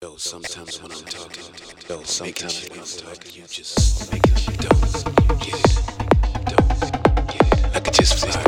Yo, sometimes when I'm talking, yo, sometimes when I'm talking, you just make it Don't get it. I could just fly.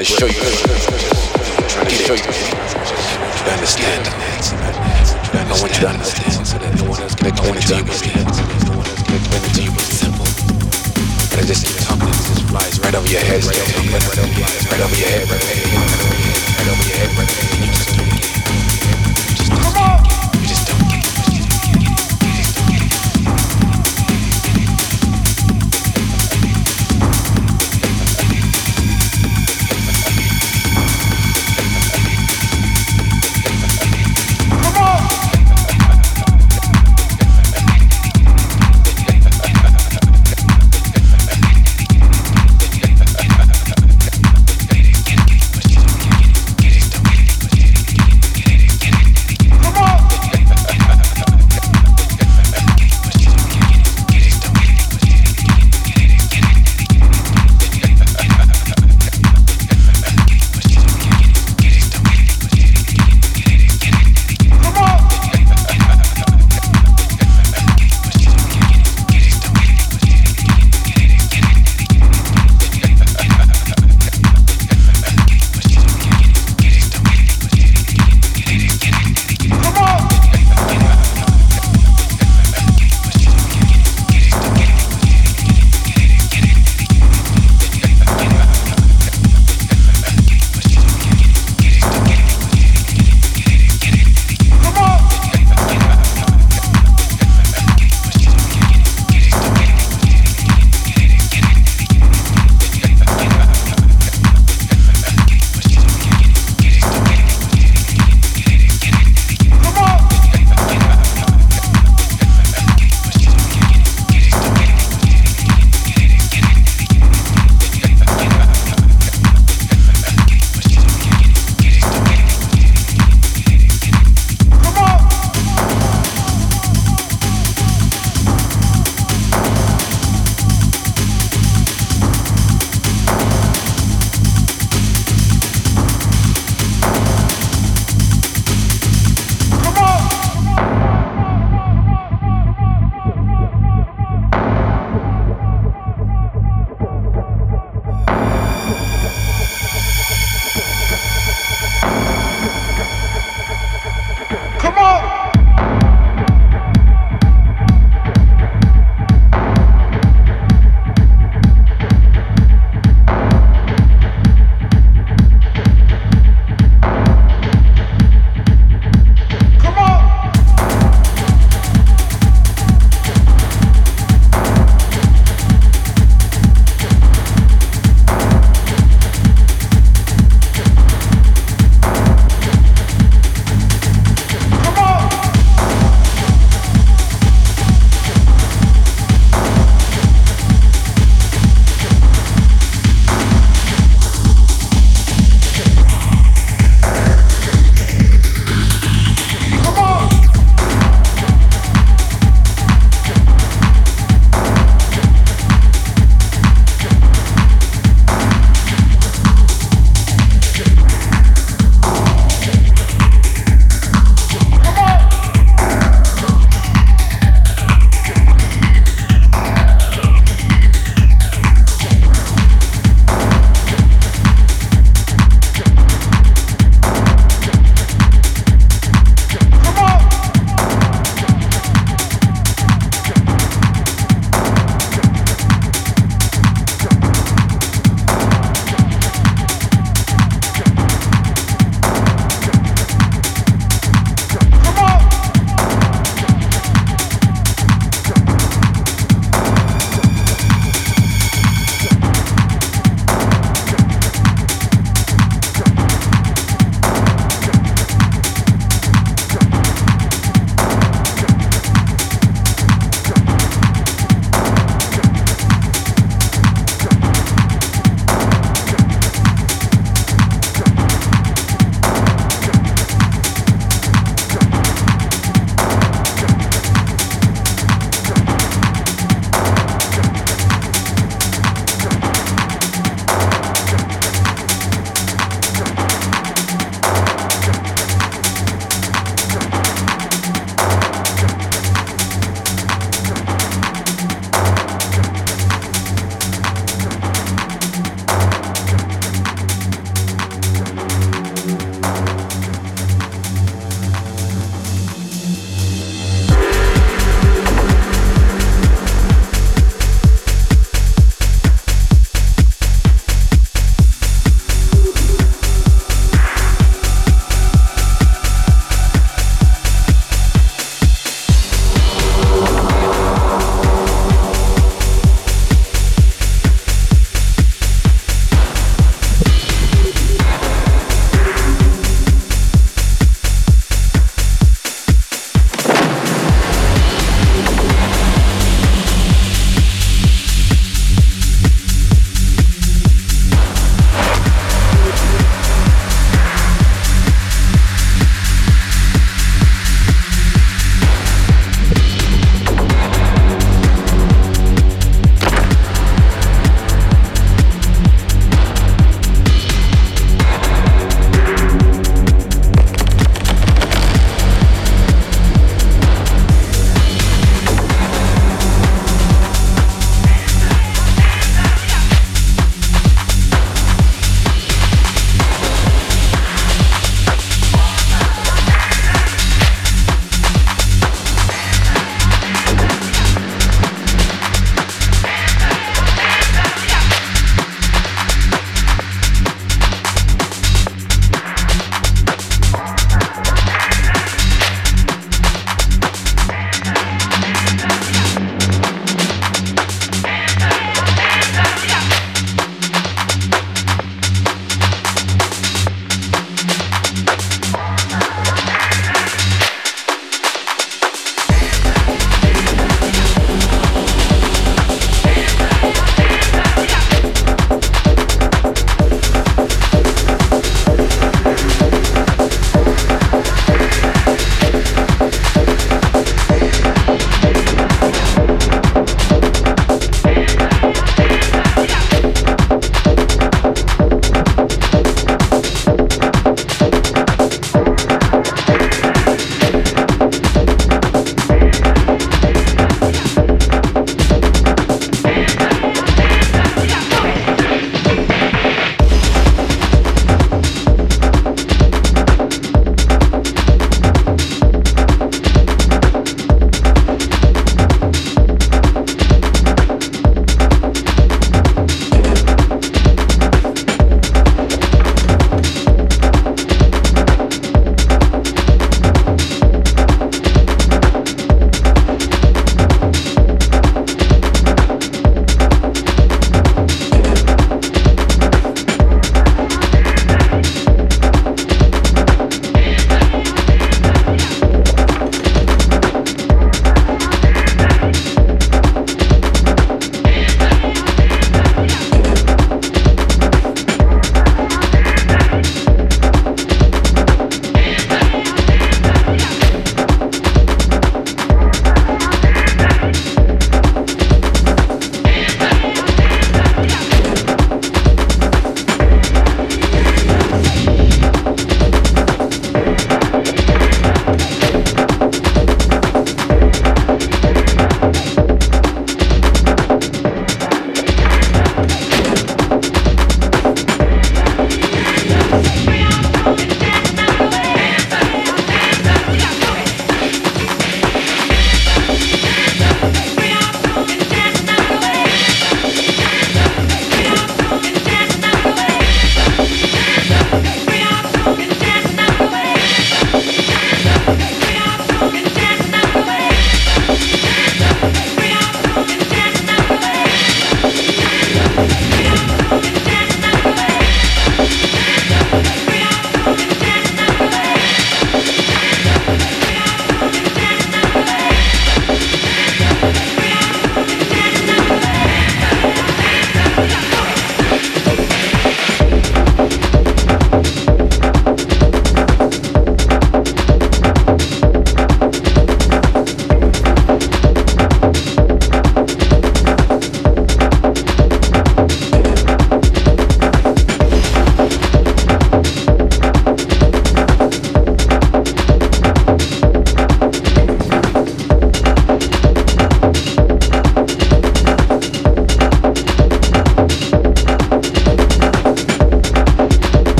To show you. trying to show you. to understand. I want you to understand no one else can explain it to you. No one else can explain it to you. Simple. I just keep talking. It just flies right over your head. Right over your head. Right over your head. Right over your head. Right over your head.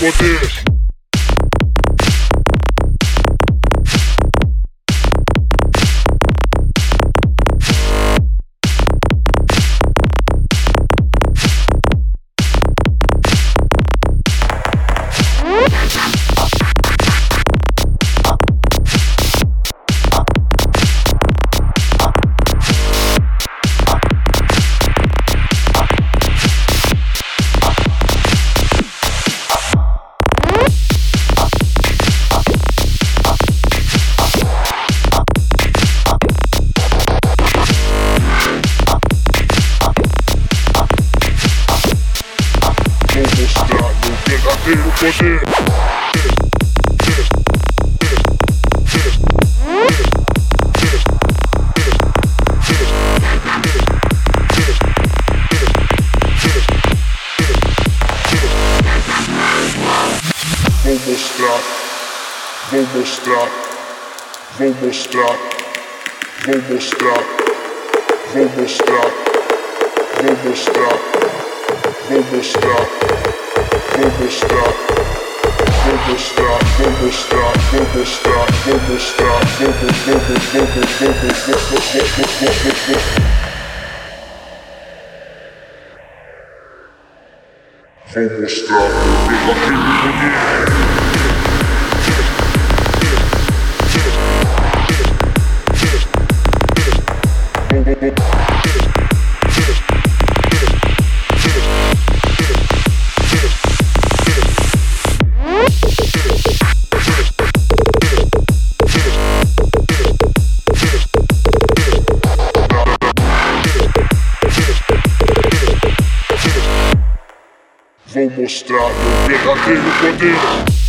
poder. Vou mostrar meu verdadeiro poder.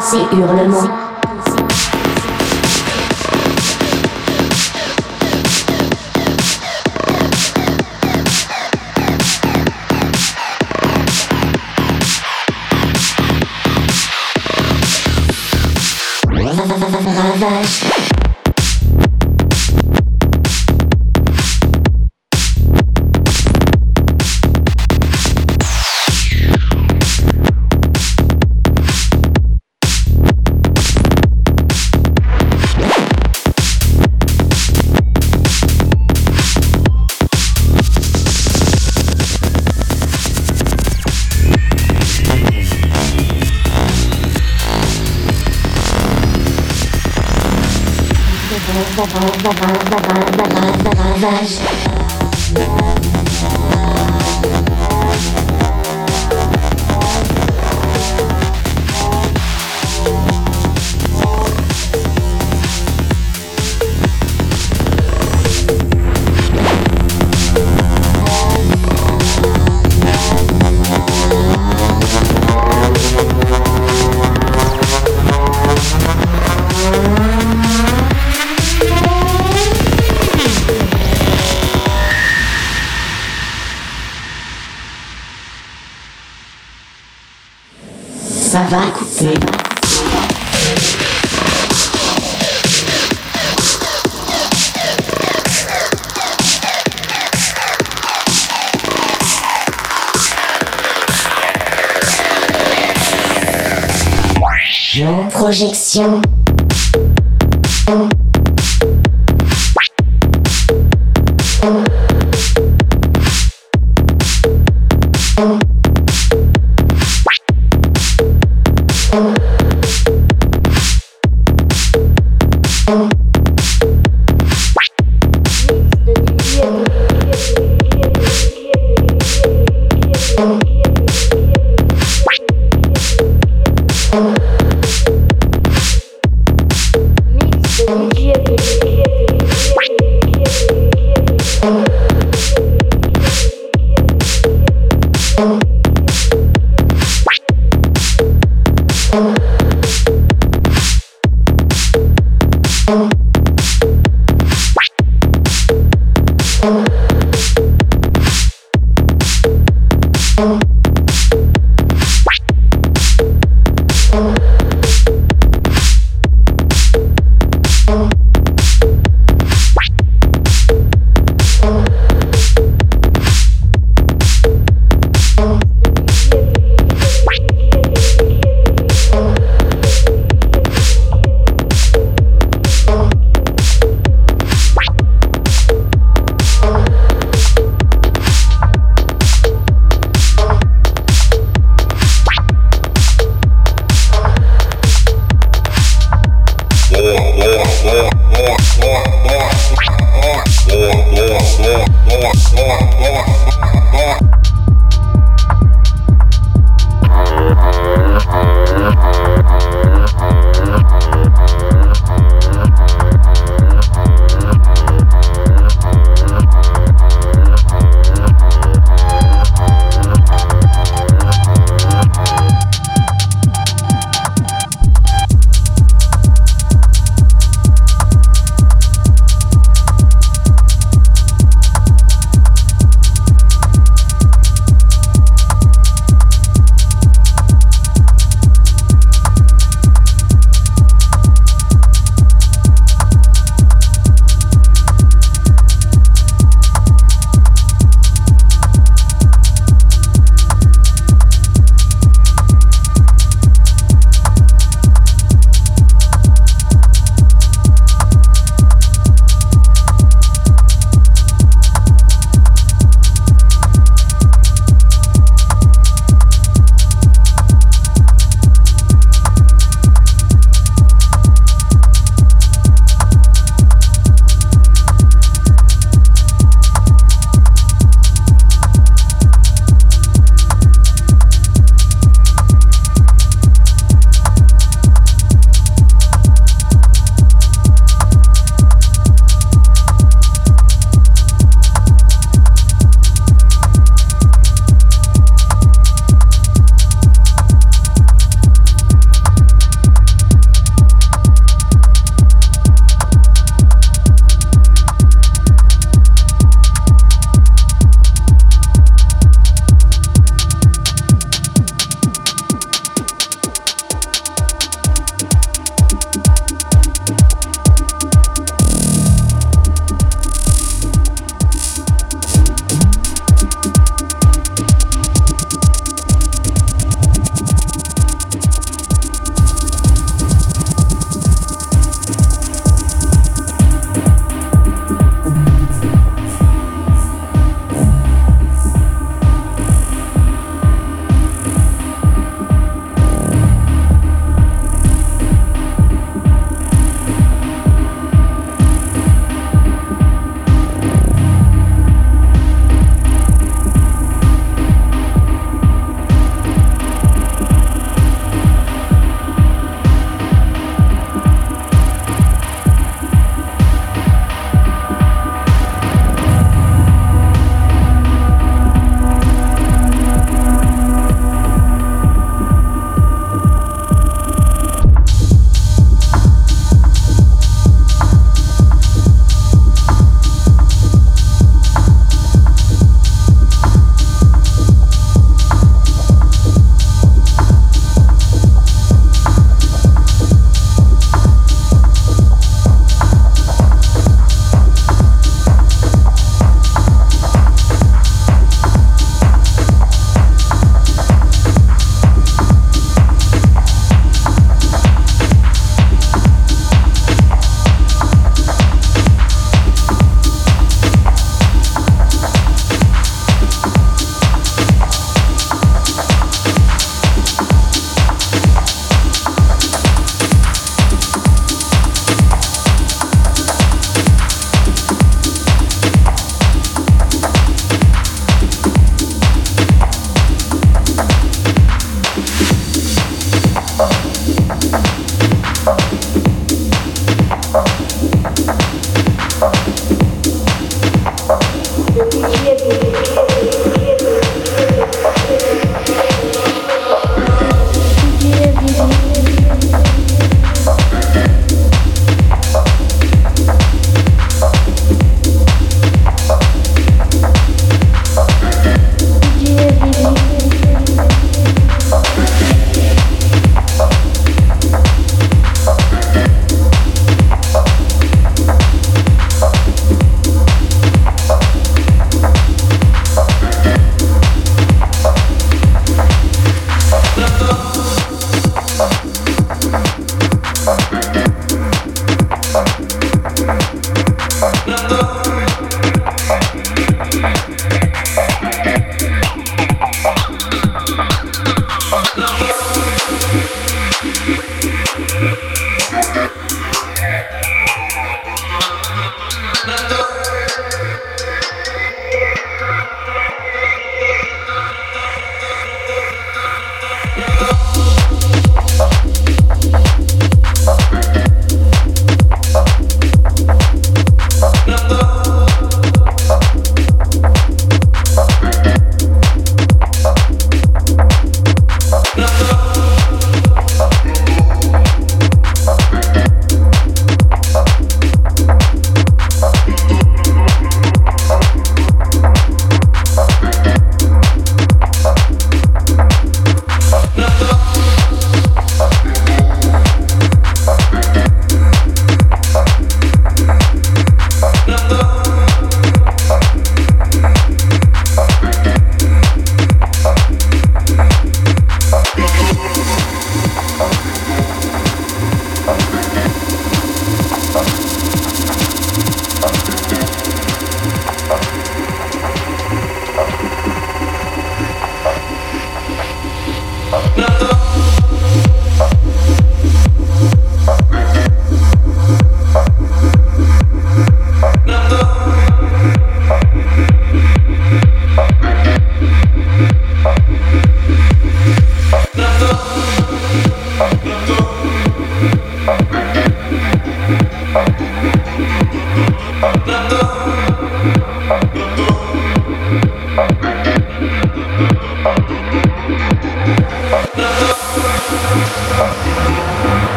Ces hurlements. Ravage.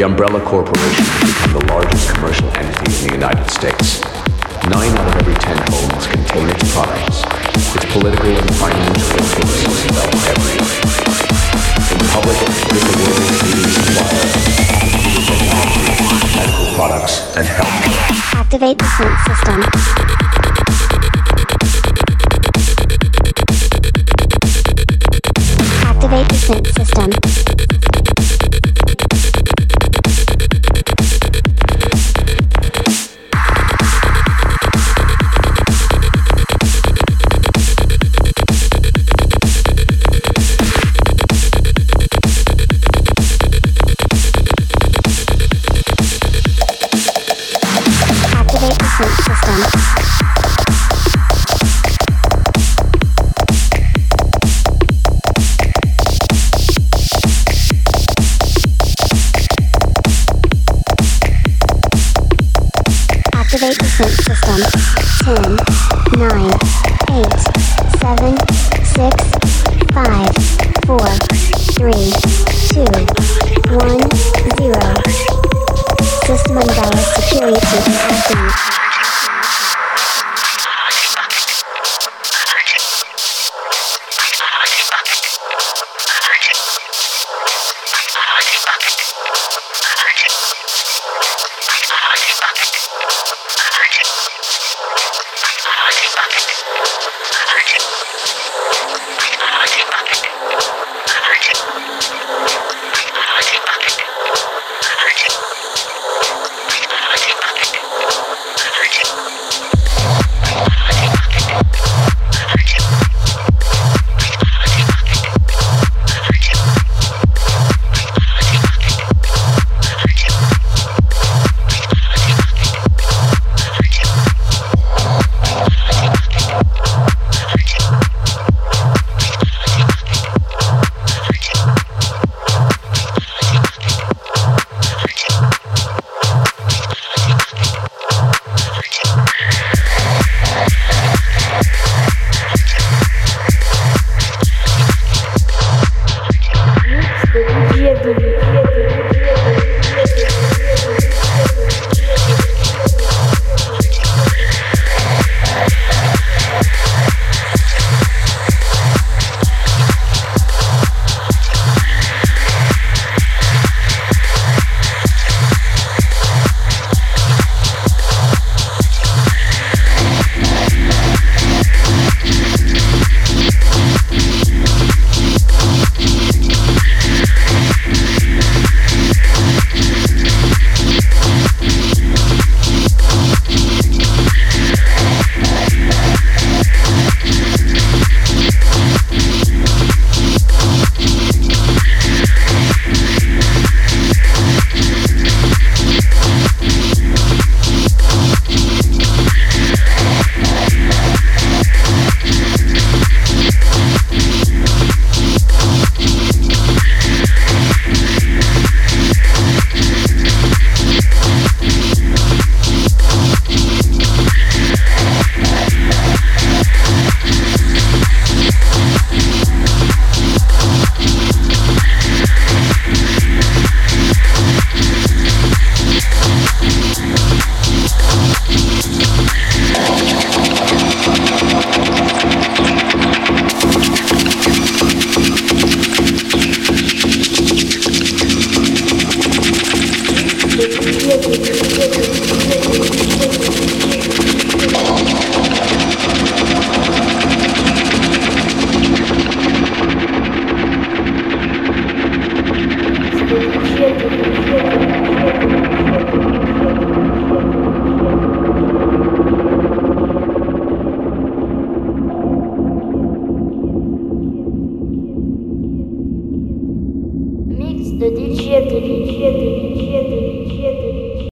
The Umbrella Corporation has become the largest commercial entity in the United States. Nine out of every ten homes contain its products. Its political and financial influence is felt everywhere. In public, it is the world's leading supplier of medical products, and health. Activate the sync system.